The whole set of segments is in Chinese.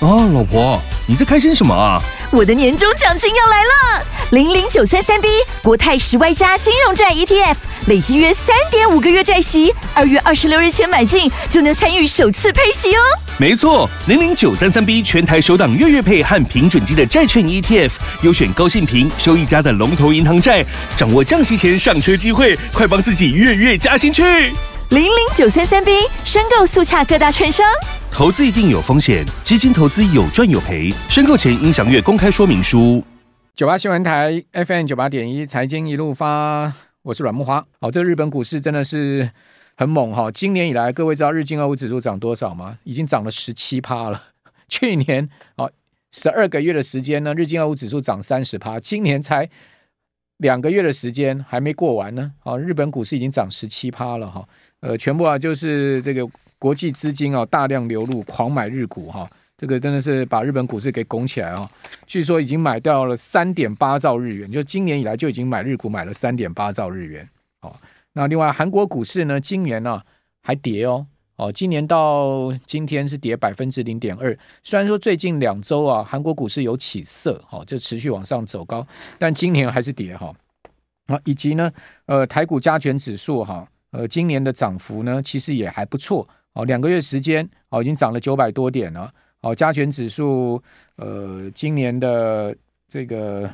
哦，老婆，你在开心什么啊？我的年终奖金要来了！零零九三三 B 国泰十 Y 加金融债 ETF，累计约三点五个月债息，二月二十六日前买进就能参与首次配息哦。没错，零零九三三 B 全台首档月月配和平准基的债券 ETF，优选高信平、收益佳的龙头银行债，掌握降息前上车机会，快帮自己月月加薪去！零零九三三 B 申购速洽各大券商。投资一定有风险，基金投资有赚有赔，申购前应详阅公开说明书。九八新闻台 FM 九八点一财经一路发，我是阮木花。好，这个日本股市真的是很猛哈！今年以来，各位知道日经二五指数涨多少吗？已经涨了十七趴了。去年哦，十二个月的时间呢，日经二五指数涨三十趴，今年才两个月的时间还没过完呢。好，日本股市已经涨十七趴了哈。呃，全部啊，就是这个国际资金啊，大量流入，狂买日股哈，这个真的是把日本股市给拱起来啊！据说已经买掉了三点八兆日元，就今年以来就已经买日股买了三点八兆日元。哦，那另外韩国股市呢，今年呢还跌哦，哦，今年到今天是跌百分之零点二。虽然说最近两周啊，韩国股市有起色，哈，就持续往上走高，但今年还是跌哈。啊，以及呢，呃，台股加权指数哈。呃，今年的涨幅呢，其实也还不错哦。两个月时间哦，已经涨了九百多点了。哦，加权指数，呃，今年的这个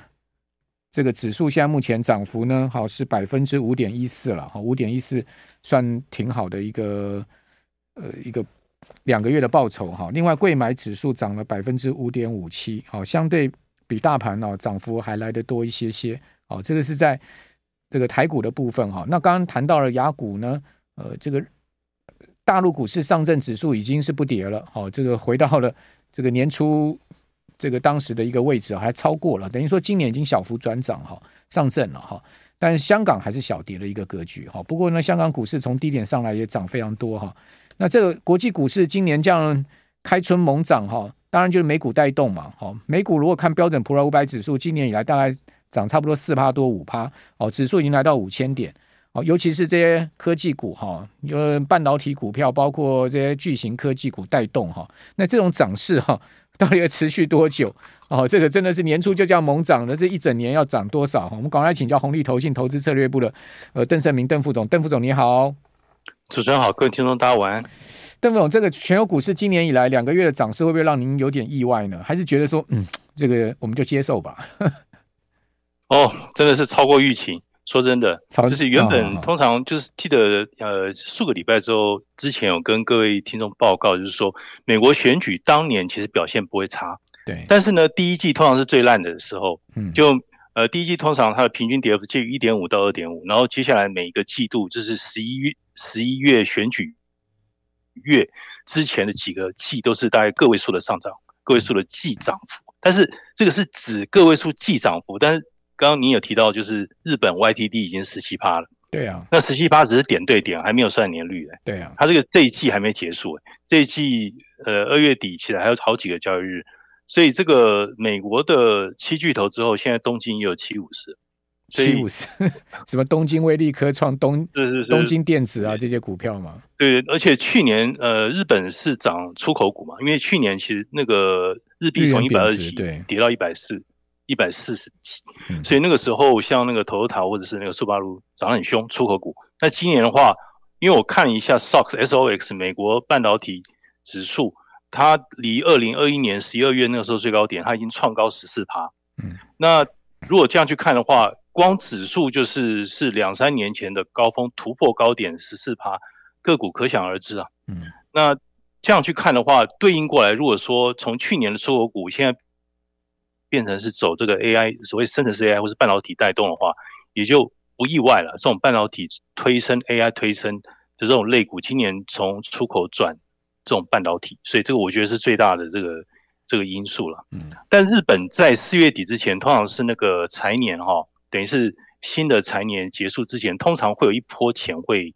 这个指数现在目前涨幅呢，好是百分之五点一四了。哈，五点一四算挺好的一个呃一个两个月的报酬哈。另外，柜买指数涨了百分之五点五七，好，相对比大盘哦涨幅还来得多一些些。哦，这个是在。这个台股的部分哈，那刚刚谈到了雅股呢，呃，这个大陆股市上证指数已经是不跌了，好，这个回到了这个年初这个当时的一个位置，还超过了，等于说今年已经小幅转涨哈，上证了哈，但是香港还是小跌的一个格局哈。不过呢，香港股市从低点上来也涨非常多哈。那这个国际股市今年这样开春猛涨哈，当然就是美股带动嘛，好，美股如果看标准普尔五百指数，今年以来大概。涨差不多四趴多五趴哦，指数已经来到五千点哦，尤其是这些科技股哈，有半导体股票，包括这些巨型科技股带动哈。那这种涨势哈，到底要持续多久哦？这个真的是年初就这样猛涨的，这一整年要涨多少？我们赶快请教红利投信投资策略部的呃邓胜明邓副总，邓副总你好，主持人好，各位听众大家晚安。邓副总，这个全球股市今年以来两个月的涨势会不会让您有点意外呢？还是觉得说嗯，这个我们就接受吧？哦，真的是超过预期。说真的，就是原本通常就是记得呃数个礼拜之后，之前有跟各位听众报告，就是说美国选举当年其实表现不会差。对。但是呢，第一季通常是最烂的时候。嗯。就呃第一季通常它的平均跌幅介于一点五到二点五，然后接下来每一个季度就是十一月十一月选举月之前的几个季都是大概个位数的上涨，个位数的季涨幅。但是这个是指个位数季涨幅，但是。刚刚你有提到，就是日本 YTD 已经十七趴了。对啊，那十七趴只是点对点，还没有算年率。对啊，它这个这一季还没结束。这一季呃二月底起来还有好几个交易日，所以这个美国的七巨头之后，现在东京也有七五十。七五十，什么东京威力科创、东是是是东京电子啊这些股票嘛。对，而且去年呃日本是涨出口股嘛，因为去年其实那个日币从一百二十几跌到一百四。一百四十几，所以那个时候像那个 Toyota 或者是那个速八路涨很凶，出口股。那今年的话，因为我看了一下 SOX S O X 美国半导体指数，它离二零二一年十一二月那个时候最高点，它已经创高十四趴。嗯，那如果这样去看的话，光指数就是是两三年前的高峰突破高点十四趴，个股可想而知啊。嗯，那这样去看的话，对应过来，如果说从去年的出口股现在。变成是走这个 AI，所谓生成式 AI 或是半导体带动的话，也就不意外了。这种半导体推升 AI 推升的这种类股，今年从出口转这种半导体，所以这个我觉得是最大的这个这个因素了。嗯，但日本在四月底之前，通常是那个财年哈，等于是新的财年结束之前，通常会有一波钱会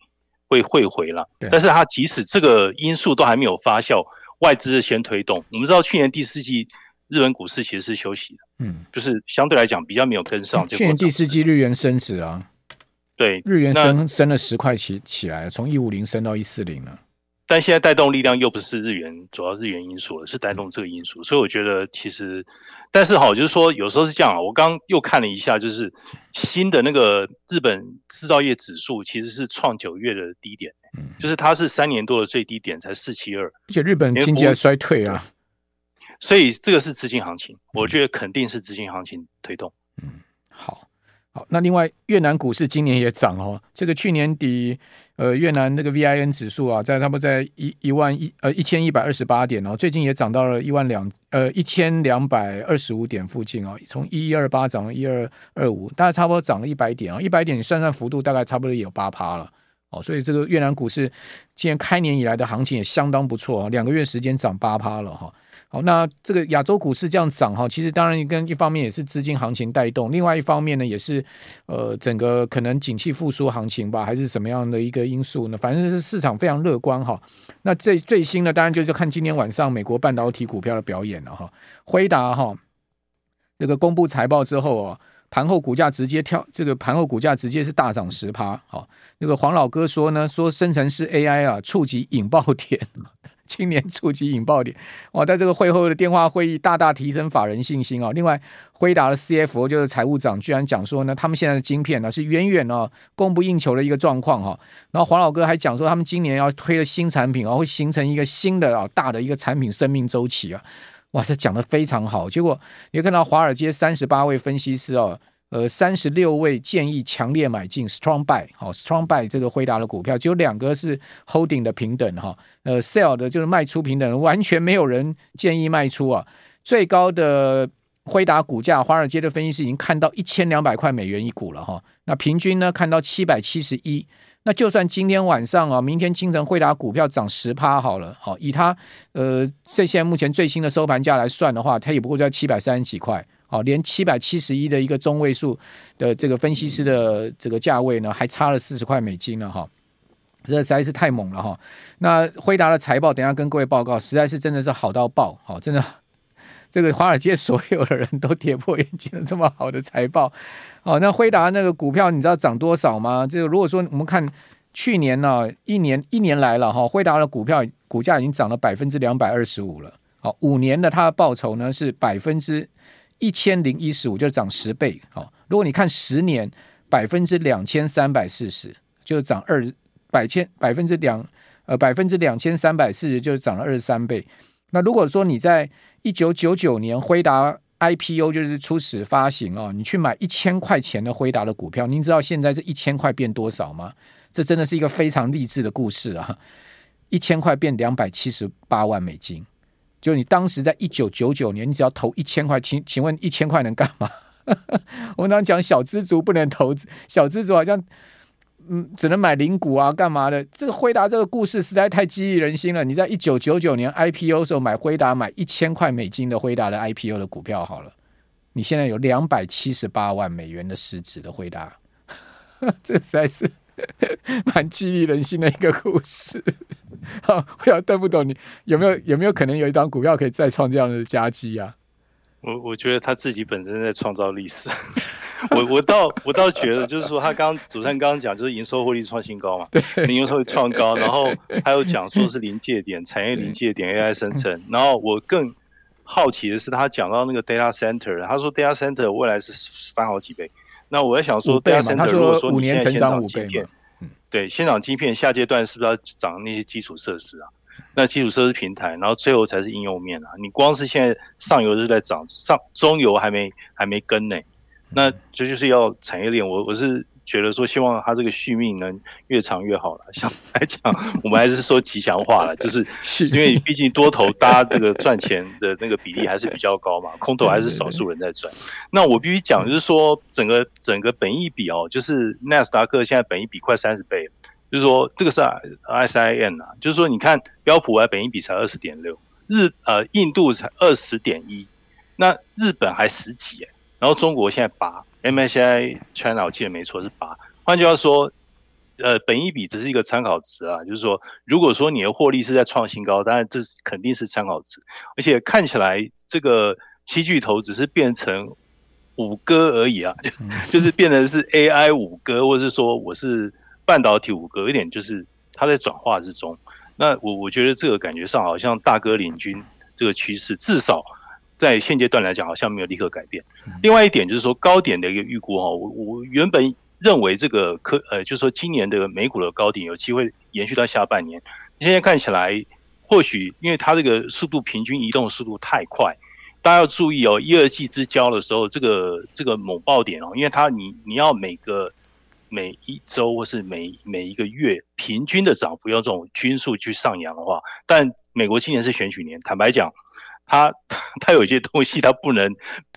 会汇回了。但是它即使这个因素都还没有发酵，外资先推动。我们知道去年第四季。日本股市其实是休息的，嗯，就是相对来讲比较没有跟上。去年第四季日元升值啊，对，日元升升了十块起起来，从一五零升到一四零了。但现在带动力量又不是日元，主要日元因素了，是带动这个因素，所以我觉得其实，但是好，就是说有时候是这样啊。我刚又看了一下，就是新的那个日本制造业指数其实是创九月的低点，就是它是三年多的最低点才四七二，而且日本经济还衰退啊，所以这个是资金行情，我觉得肯定是资金行情推动。嗯，好。好，那另外越南股市今年也涨哦。这个去年底，呃，越南那个 VIN 指数啊，在差不多在一一万一呃一千一百二十八点哦，最近也涨到了一万两呃一千两百二十五点附近哦，从一一二八涨到一二二五，大概差不多涨了一百点啊，一百点你算算幅度，大概差不多也有八趴了哦。所以这个越南股市今年开年以来的行情也相当不错啊，两个月时间涨八趴了哈。好，那这个亚洲股市这样涨哈，其实当然跟一方面也是资金行情带动，另外一方面呢，也是呃整个可能景气复苏行情吧，还是什么样的一个因素呢？反正是市场非常乐观哈。那最最新的当然就是看今天晚上美国半导体股票的表演了哈。辉达哈这个公布财报之后哦，盘后股价直接跳，这个盘后股价直接是大涨十趴。好，那个黄老哥说呢，说生成式 AI 啊触及引爆点。今年触及引爆点，哇！在这个会后的电话会议，大大提升法人信心啊。另外，辉达的 CFO 就是财务长，居然讲说呢，他们现在的晶片呢是远远哦供不应求的一个状况哈。然后黄老哥还讲说，他们今年要推的新产品啊，会形成一个新的啊大的一个产品生命周期啊。哇，这讲得非常好。结果也看到华尔街三十八位分析师哦。呃，三十六位建议强烈买进 strong buy，好 strong buy 这个辉达的股票，只有两个是 holding 的平等哈，呃 sell 的就是卖出平等，完全没有人建议卖出啊。最高的辉达股价，华尔街的分析师已经看到一千两百块美元一股了哈，那平均呢看到七百七十一，那就算今天晚上啊，明天清晨辉达股票涨十趴好了，好以它呃这现在目前最新的收盘价来算的话，它也不过在七百三十几块。好，连七百七十一的一个中位数的这个分析师的这个价位呢，还差了四十块美金呢，哈，这实在是太猛了哈。那辉达的财报，等下跟各位报告，实在是真的是好到爆，好，真的，这个华尔街所有的人都跌破眼镜了，这么好的财报，好，那辉达那个股票你知道涨多少吗？这个如果说我们看去年呢、一年一年来了哈，辉达的股票股价已经涨了百分之两百二十五了，好，五年的它的报酬呢是百分之。一千零一十五就涨十倍，好，如果你看十年，百分之两千三百四十，就涨二百千百分之两呃百分之两千三百四十，就涨了二十三倍。那如果说你在一九九九年辉达 IPO 就是初始发行哦，你去买一千块钱的辉达的股票，您知道现在这一千块变多少吗？这真的是一个非常励志的故事啊！一千块变两百七十八万美金。就你当时在一九九九年，你只要投一千块，请请问一千块能干嘛？我们刚讲小资族不能投资，小资族好像嗯只能买零股啊，干嘛的？这个辉达这个故事实在太激励人心了。你在一九九九年 IPO 的时候买辉达，买一千块美金的辉达的 IPO 的股票好了，你现在有两百七十八万美元的市值的辉达，这实在是。蛮激励人心的一个故事，好，我要瞪不懂你有没有有没有可能有一档股票可以再创这样的佳绩啊？我我觉得他自己本身在创造历史，我我倒我倒觉得就是说他刚主持人刚刚讲就是营收获利创新高嘛，对，营收会创高，然后还有讲说是临界点产业临界点 AI 生成，然后我更好奇的是他讲到那个 data center，他说 data center 未来是翻好几倍。那我在想说，data center 如果说五年先涨五倍对，先涨晶片，下阶段是不是要涨那些基础设施啊？那基础设施平台，然后最后才是应用面啊。你光是现在上游是在涨，上中游还没还没跟呢，那这就，是要产业链。我我是。觉得说希望它这个续命能越长越好了。相对来讲，我们还是说吉祥话了，就是 因为毕竟多头大家这个赚钱的那个比例还是比较高嘛，空头还是少数人在赚。那我必须讲，就是说整个整个本益比哦，就是纳斯达克现在本益比快三十倍，就是说这个是 SIN 啊，就是说你看标普啊，本益比才二十点六，日呃印度才二十点一，那日本还十几，然后中国现在八。MSCI China 我记得没错是八，换句话说，呃，本益比只是一个参考值啊，就是说，如果说你的获利是在创新高，当然这是肯定是参考值，而且看起来这个七巨头只是变成五哥而已啊，就 就是变成是 AI 五哥，或者是说我是半导体五哥，有点就是它在转化之中。那我我觉得这个感觉上好像大哥领军这个趋势，至少在现阶段来讲，好像没有立刻改变。另外一点就是说高点的一个预估哈，我我原本认为这个科呃，就是说今年的美股的高点有机会延续到下半年，现在看起来或许因为它这个速度平均移动速度太快。大家要注意哦，一二季之交的时候，这个这个猛爆点哦，因为它你你要每个每一周或是每每一个月平均的涨幅用这种均数去上扬的话，但美国今年是选举年，坦白讲，它它 有一些东西他不能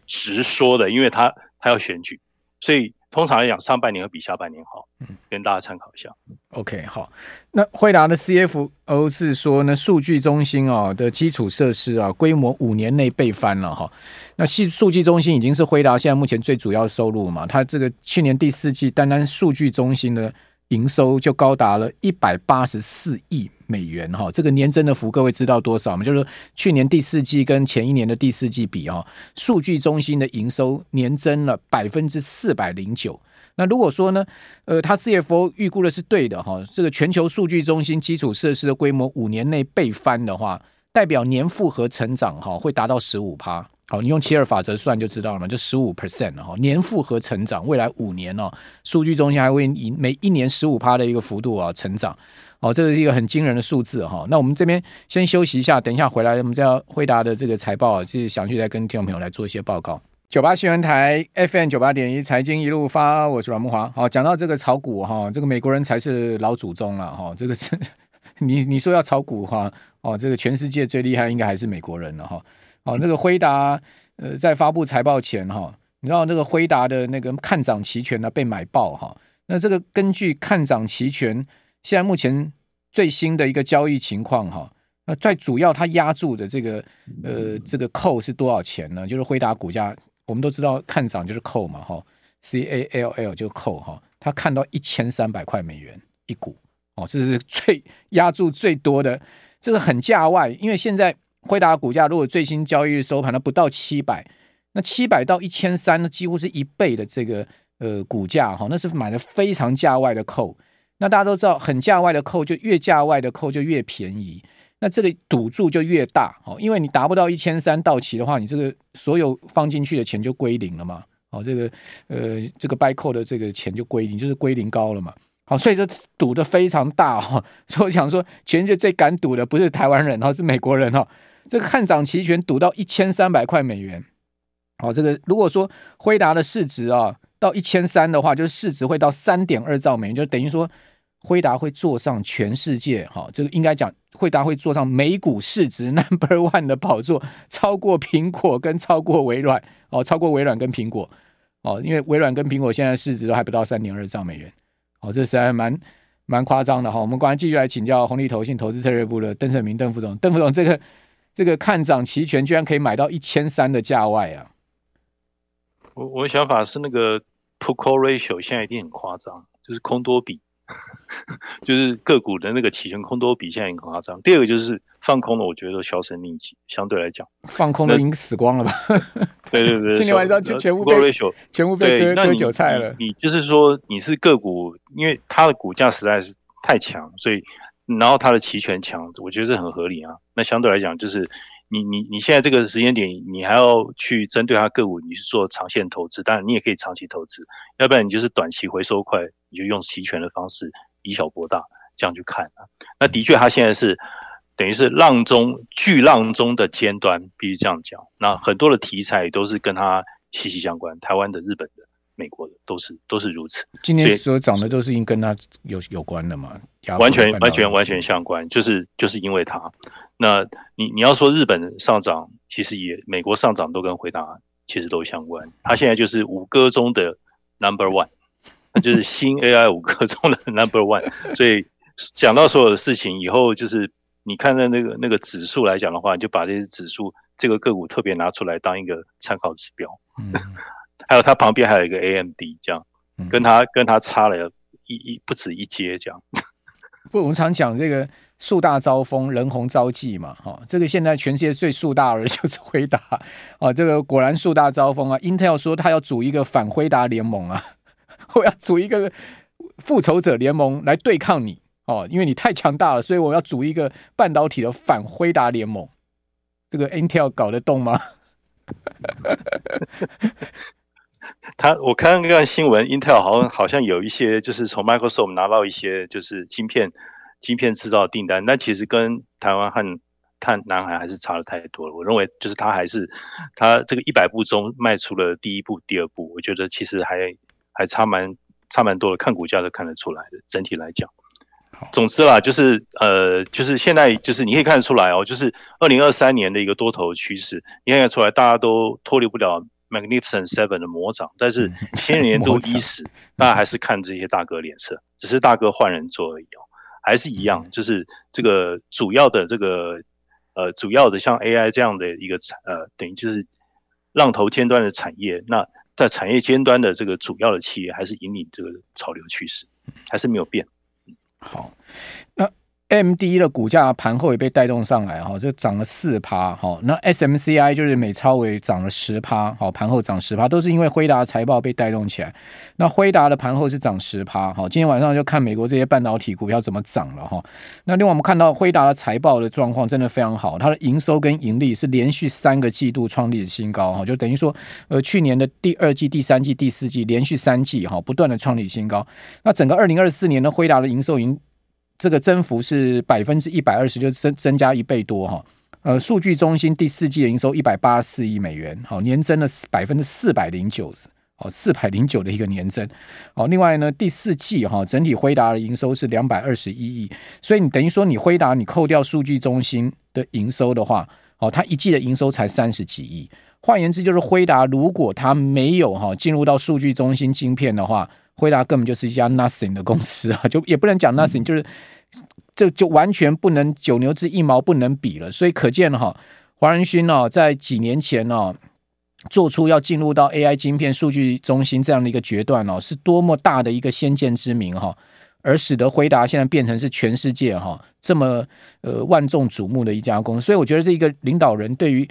直说的，因为他他要选举，所以。通常来讲，上半年会比下半年好，嗯，跟大家参考一下。OK，好。那辉达的 CFO 是说呢，数据中心啊的基础设施啊，规模五年内被翻了哈。那系数据中心已经是辉达现在目前最主要收入嘛，它这个去年第四季单单数据中心的。营收就高达了一百八十四亿美元哈，这个年增的幅各位知道多少吗？就是去年第四季跟前一年的第四季比啊，数据中心的营收年增了百分之四百零九。那如果说呢，呃，他 CFO 预估的是对的哈，这个全球数据中心基础设施的规模五年内倍翻的话，代表年复合成长哈会达到十五趴。好，你用七二法则算就知道了嘛，就十五 percent 了哈，年复合成长，未来五年哦，数据中心还会以每一年十五趴的一个幅度啊成长，哦，这是一个很惊人的数字哈。那我们这边先休息一下，等一下回来我们叫辉达的这个财报啊，是详细再跟听众朋友来做一些报告。九八新闻台 FM 九八点一财经一路发，我是阮慕驊。好，讲到这个炒股哈，这个美国人才是老祖宗了哈，这个是 你你说要炒股哈，哦，这个全世界最厉害应该还是美国人了哈。哦，那个辉达，呃，在发布财报前哈，你知道那个辉达的那个看涨期权呢被买爆哈。那这个根据看涨期权现在目前最新的一个交易情况哈，那最主要它压住的这个呃这个扣是多少钱呢？就是辉达股价，我们都知道看涨就是扣嘛哈，C A L L 就扣哈，它看到一千三百块美元一股哦，这是最压住最多的，这个很价外，因为现在。辉达股价如果最新交易日收盘，它不到七百，那七百到一千三，那几乎是一倍的这个呃股价哈，那是买的非常价外的扣。那大家都知道，很价外的扣就越价外的扣就越便宜，那这个赌注就越大哦，因为你达不到一千三到期的话，你这个所有放进去的钱就归零了嘛。哦，这个呃这个 buy call 的这个钱就归零，就是归零高了嘛。好，所以这赌的非常大哈。所以我想说，全世界最敢赌的不是台湾人哈，是美国人哈。这个看涨期权赌到一千三百块美元，好，这个如果说辉达的市值啊到一千三的话，就是市值会到三点二兆美元，就等于说辉达会坐上全世界。哈，这个应该讲辉达会坐上美股市值 number one 的宝座，超过苹果跟超过微软。哦，超过微软跟苹果。哦，因为微软跟苹果现在市值都还不到三点二兆美元，哦，这实在蛮蛮夸张的。哈。我们赶快继续来请教红利投信投资策略部的邓胜明邓副总，邓副总这个。这个看涨期权居然可以买到一千三的价外啊！我我的想法是那个 put call ratio 现在一定很夸张，就是空多比，就是个股的那个期权空多比现在很夸张。第二个就是放空的，我觉得都销声匿迹，相对来讲，放空的已经死光了吧？对 对对，今天晚上就全部被全部被割割韭菜了。你就是说你是个股，因为它的股价实在是太强，所以。然后它的期权强，我觉得这很合理啊。那相对来讲，就是你你你现在这个时间点，你还要去针对它个股，你是做长线投资，当然你也可以长期投资，要不然你就是短期回收快，你就用期权的方式以小博大这样去看啊。那的确，它现在是等于是浪中巨浪中的尖端，必须这样讲。那很多的题材都是跟它息息相关，台湾的、日本的。美国的都是都是如此，今天所涨的都是因跟它有有关的嘛？完全完全完全相关，就是就是因为它。那你你要说日本上涨，其实也美国上涨都跟回答其实都相关。它现在就是五哥中的 number one，那就是新 AI 五哥中的 number one。所以讲到所有的事情以后，就是你看到那个那个指数来讲的话，你就把这些指数这个个股特别拿出来当一个参考指标。嗯 还有它旁边还有一个 AMD，这样跟它跟它差了一一不止一阶，这样。不，我们常讲这个树大招风，人红招忌嘛，哈，这个现在全世界最树大的就是辉达啊，这个果然树大招风啊。Intel 说他要组一个反辉达联盟啊，我要组一个复仇者联盟来对抗你哦，因为你太强大了，所以我要组一个半导体的反辉达联盟。这个 Intel 搞得动吗？他我看那个新闻，Intel 好像好像有一些就是从 Microsoft 拿到一些就是晶片晶片制造订单，那其实跟台湾和看南海还是差的太多了。我认为就是他还是他这个一百步中迈出了第一步、第二步，我觉得其实还还差蛮差蛮多的，看股价都看得出来的。整体来讲。总之啦，就是呃，就是现在就是你可以看得出来哦，就是二零二三年的一个多头趋势，你看得出来，大家都脱离不了 Magnificent Seven 的魔掌，但是 新年度伊始，大家还是看这些大哥脸色，只是大哥换人做而已哦，还是一样，就是这个主要的这个呃主要的像 AI 这样的一个呃，等于就是浪头尖端的产业，那在产业尖端的这个主要的企业，还是引领这个潮流趋势，还是没有变。好，那 AMD 的股价盘后也被带动上来哈，这涨了四趴哈。那 SMCI 就是美超微涨了十趴，好，盘后涨十趴，都是因为辉达财报被带动起来。那辉达的盘后是涨十趴，好，今天晚上就看美国这些半导体股票怎么涨了哈。那另外我们看到辉达的财报的状况真的非常好，它的营收跟盈利是连续三个季度创立的新高哈，就等于说呃去年的第二季、第三季、第四季连续三季哈不断的创立新高。那整个二零二四年的辉达的营收已经。这个增幅是百分之一百二十，就增增加一倍多哈。呃，数据中心第四季的营收一百八十四亿美元，好，年增了百分之四百零九，哦，四百零九的一个年增。好，另外呢，第四季哈，整体辉达的营收是两百二十一亿，所以你等于说你辉达你扣掉数据中心的营收的话，哦，它一季的营收才三十几亿。换言之，就是辉达如果它没有哈进入到数据中心晶片的话。辉达根本就是一家 nothing 的公司啊，就也不能讲 nothing，就是这就完全不能九牛之一毛不能比了。所以可见哈，华仁勋哦，在几年前哦，做出要进入到 AI 晶片数据中心这样的一个决断哦，是多么大的一个先见之明哈，而使得辉达现在变成是全世界哈这么呃万众瞩目的一家公司。所以我觉得这一个领导人对于。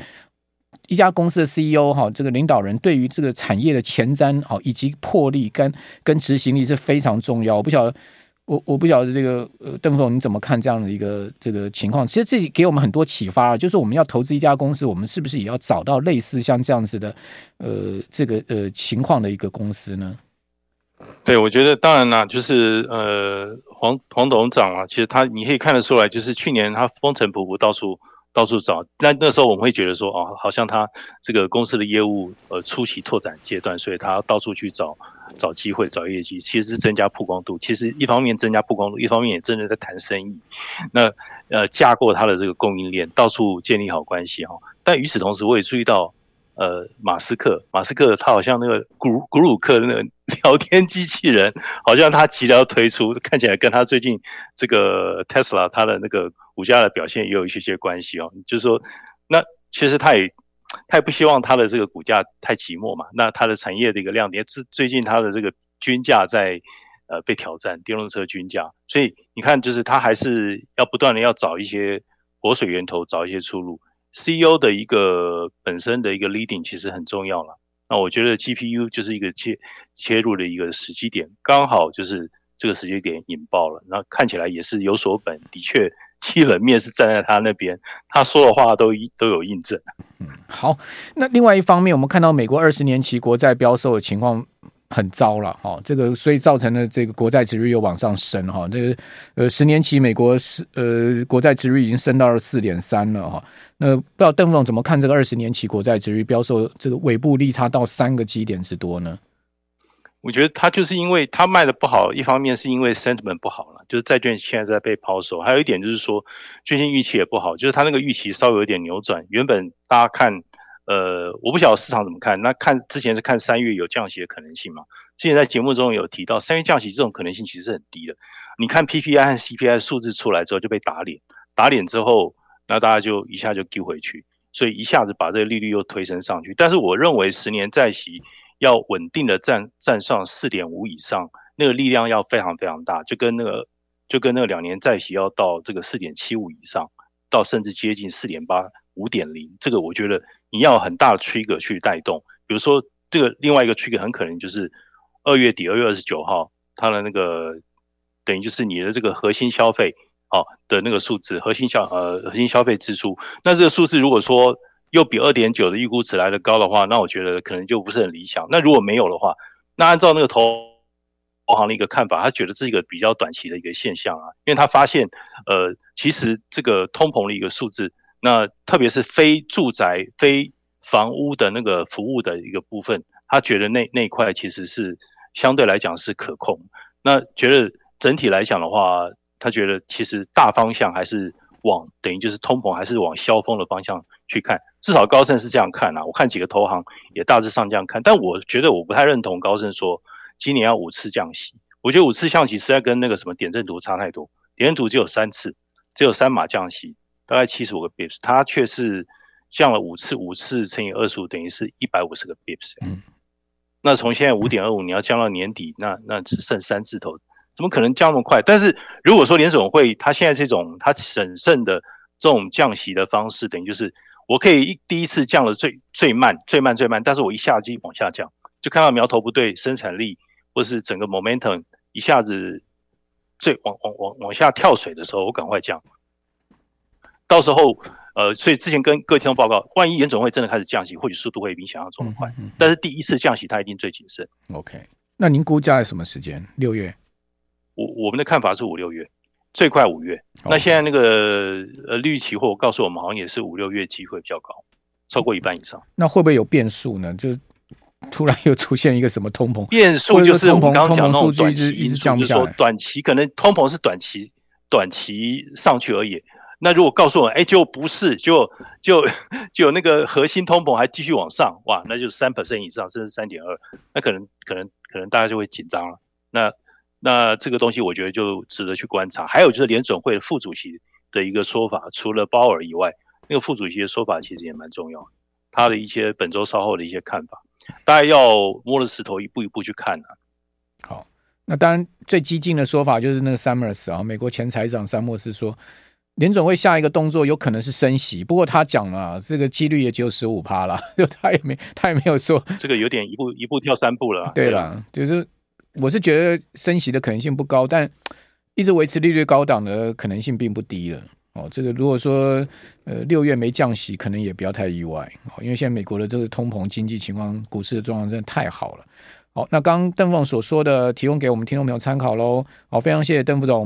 一家公司的 CEO 哈，这个领导人对于这个产业的前瞻哈，以及魄力跟跟执行力是非常重要。我不晓得，我我不晓得这个呃，邓副总你怎么看这样的一个这个情况？其实这给我们很多启发啊，就是我们要投资一家公司，我们是不是也要找到类似像这样子的呃这个呃情况的一个公司呢？对，我觉得当然啦，就是呃黄黄董事长啊，其实他你可以看得出来，就是去年他风尘仆仆到处。到处找，那那时候我们会觉得说，哦，好像他这个公司的业务呃初期拓展阶段，所以他到处去找找机会、找业绩，其实是增加曝光度。其实一方面增加曝光度，一方面也真的在谈生意。那呃架构他的这个供应链，到处建立好关系哈。但与此同时，我也注意到。呃，马斯克，马斯克他好像那个古古鲁克那个聊天机器人，好像他即将要推出，看起来跟他最近这个 Tesla 他的那个股价的表现也有一些些关系哦。就是说，那其实他也他也不希望他的这个股价太寂寞嘛。那他的产业的一个亮点，是最近他的这个均价在呃被挑战，电动车均价，所以你看，就是他还是要不断的要找一些活水源头，找一些出路。CEO 的一个本身的一个 leading 其实很重要了。那我觉得 GPU 就是一个切切入的一个时机点，刚好就是这个时间点引爆了。那看起来也是有所本，的确基本面是站在他那边，他说的话都都有印证。嗯，好。那另外一方面，我们看到美国二十年期国债飙售的情况。很糟了哈，这个所以造成了这个国债殖率又往上升哈，这个呃十年期美国是呃国债殖率已经升到了四点三了哈。那不知道邓副总怎么看这个二十年期国债殖率飙售这个尾部利差到三个基点之多呢？我觉得它就是因为它卖的不好，一方面是因为 sentiment 不好了，就是债券现在在被抛售，还有一点就是说最近预期也不好，就是它那个预期稍微有点扭转，原本大家看。呃，我不晓得市场怎么看。那看之前是看三月有降息的可能性嘛？之前在节目中有提到，三月降息这种可能性其实是很低的。你看 PPI 和 CPI 数字出来之后就被打脸，打脸之后，那大家就一下就丢回去，所以一下子把这个利率又推升上去。但是我认为十年债息要稳定的站站上四点五以上，那个力量要非常非常大，就跟那个就跟那个两年债息要到这个四点七五以上，到甚至接近四点八、五点零，这个我觉得。你要很大的 trigger 去带动，比如说这个另外一个 trigger 很可能就是二月底二月二十九号，它的那个等于就是你的这个核心消费哦的那个数字，核心消呃核心消费支出。那这个数字如果说又比二点九的预估值来的高的话，那我觉得可能就不是很理想。那如果没有的话，那按照那个投行的一个看法，他觉得这是一个比较短期的一个现象啊，因为他发现呃其实这个通膨的一个数字，那特别是非住宅非房屋的那个服务的一个部分，他觉得那那块其实是相对来讲是可控。那觉得整体来讲的话，他觉得其实大方向还是往等于就是通膨还是往消风的方向去看，至少高盛是这样看啊。我看几个投行也大致上这样看，但我觉得我不太认同高盛说今年要五次降息。我觉得五次降息实在跟那个什么点阵图差太多，点阵图只有三次，只有三码降息，大概七十五个 bips，它却是。降了五次，五次乘以二十五等于是一百五十个 bips。嗯，那从现在五点二五，你要降到年底，那那只剩三字头，怎么可能降那么快？但是如果说联总会它现在这种它审慎的这种降息的方式，等于就是我可以一第一次降了最最慢最慢最慢，但是我一下就往下降，就看到苗头不对，生产力或是整个 momentum 一下子最往往往往下跳水的时候，我赶快降，到时候。呃，所以之前跟各位听众报告，万一联准会真的开始降息，或许速度会比想象中的快。嗯嗯嗯、但是第一次降息，它一定最谨慎。OK，那您估价在什么时间？六月？我我们的看法是五六月，最快五月。那现在那个呃绿期货告诉我们，好像也是五六月机会比较高，超过一半以上。那会不会有变数呢？就突然又出现一个什么通膨变数？就是我们刚刚讲那种短期一直降不下来，短期可能通膨是短期短期上去而已。那如果告诉我，哎，就不是，就就就那个核心通膨还继续往上，哇，那就是三 percent 以上，甚至三点二，那可能可能可能大家就会紧张了。那那这个东西我觉得就值得去观察。还有就是联准会的副主席的一个说法，除了鲍尔以外，那个副主席的说法其实也蛮重要，他的一些本周稍后的一些看法，大家要摸着石头一步一步去看啊。好，那当然最激进的说法就是那个 Summers 啊，美国前财长山默斯说。联准会下一个动作有可能是升息，不过他讲了，这个几率也只有十五趴了，就他也没他也没有说这个有点一步一步跳三步了。对了，就是我是觉得升息的可能性不高，但一直维持利率高档的可能性并不低了。哦，这个如果说呃六月没降息，可能也不要太意外哦，因为现在美国的这个通膨经济情况、股市的状况真的太好了。好，那刚刚邓凤所说的，提供给我们听众朋友参考喽。好，非常谢谢邓副总。